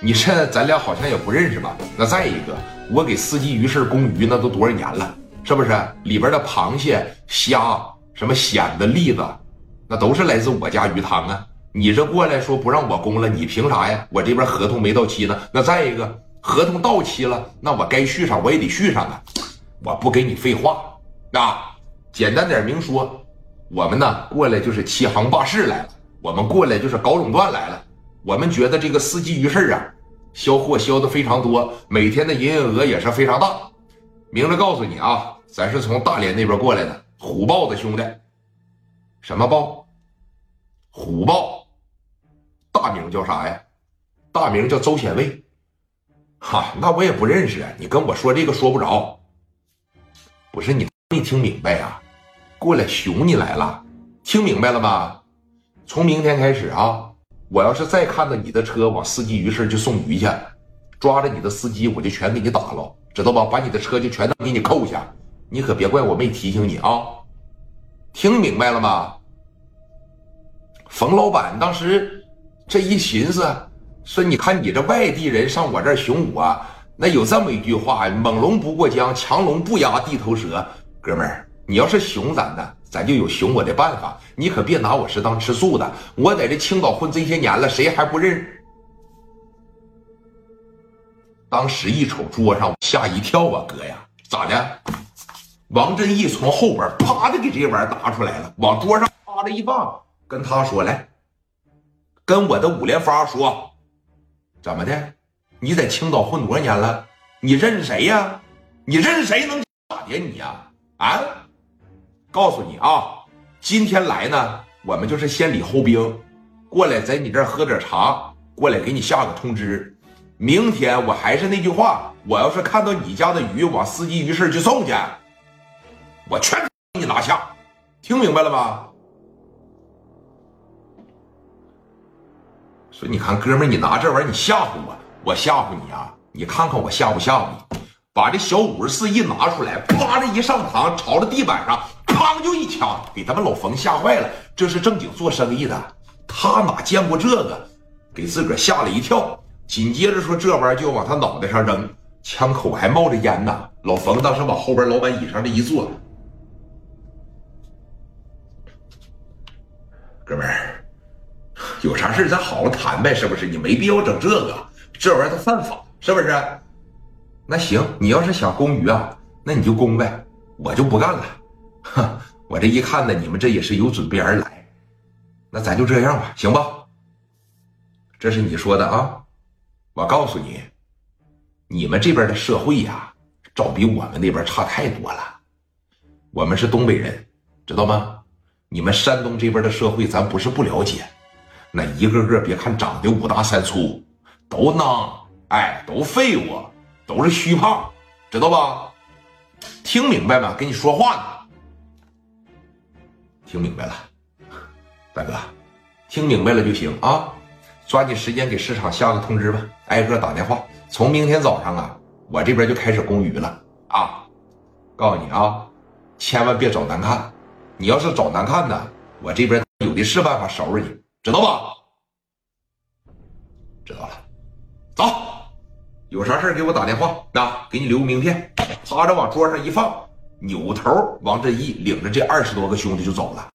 你这咱俩好像也不认识吧？那再一个，我给四季鱼市供鱼那都多少年了，是不是？里边的螃蟹、虾、什么蚬子、栗子，那都是来自我家鱼塘啊。你这过来说不让我供了，你凭啥呀？我这边合同没到期呢。那再一个，合同到期了，那我该续上我也得续上啊。我不给你废话啊，简单点明说，我们呢过来就是欺行霸市来了，我们过来就是搞垄断来了。我们觉得这个四季鱼市啊，销货销的非常多，每天的营业额也是非常大。明着告诉你啊，咱是从大连那边过来的虎豹的兄弟。什么豹？虎豹，大名叫啥呀？大名叫周显卫。哈，那我也不认识。你跟我说这个说不着。不是你没听明白呀？过来熊你来了，听明白了吗？从明天开始啊。我要是再看到你的车往四季鱼市去送鱼去，抓着你的司机，我就全给你打了，知道吧？把你的车就全都给你扣下，你可别怪我没提醒你啊！听明白了吗？冯老板当时这一寻思，说：“你看你这外地人上我这儿寻我，那有这么一句话：猛龙不过江，强龙不压地头蛇。哥们儿，你要是熊咱的。”咱就有熊我的办法，你可别拿我是当吃素的。我在这青岛混这些年了，谁还不认？当时一瞅桌上，吓一跳啊，哥呀，咋的？王振义从后边啪的给这玩意儿拿出来了，往桌上啪的一放，跟他说：“来，跟我的五连发说，怎么的？你在青岛混多少年了？你认识谁呀？你认识谁能咋的你呀？啊？”告诉你啊，今天来呢，我们就是先礼后兵，过来在你这儿喝点茶，过来给你下个通知。明天我还是那句话，我要是看到你家的鱼往司机鱼市去送去，我全给你拿下。听明白了吗？说你看，哥们儿，你拿这玩意儿你吓唬我，我吓唬你啊？你看看我吓不吓唬你？把这小五十四一拿出来，啪的一上膛，朝着地板上。砰！就一枪，给他们老冯吓坏了。这是正经做生意的，他哪见过这个，给自个儿吓了一跳。紧接着说：“这玩意儿就往他脑袋上扔，枪口还冒着烟呢。”老冯当时往后边老板椅上这一坐，哥们儿，有啥事咱好好谈呗，是不是？你没必要整这个，这玩意儿它犯法，是不是？那行，你要是想攻鱼啊，那你就攻呗，我就不干了。哼，我这一看呢，你们这也是有准备而来，那咱就这样吧，行吧？这是你说的啊，我告诉你，你们这边的社会呀，照比我们那边差太多了。我们是东北人，知道吗？你们山东这边的社会，咱不是不了解，那一个个别看长得五大三粗，都囊，哎，都废物，都是虚胖，知道吧？听明白吗？跟你说话呢。听明白了，大哥，听明白了就行啊！抓紧时间给市场下个通知吧，挨个打电话。从明天早上啊，我这边就开始供鱼了啊！告诉你啊，千万别找难看，你要是找难看的，我这边有的是办法收拾你，知道吧？知道了，走，有啥事给我打电话啊，给你留个名片，趴着往桌上一放。扭头，王振义领着这二十多个兄弟就走了。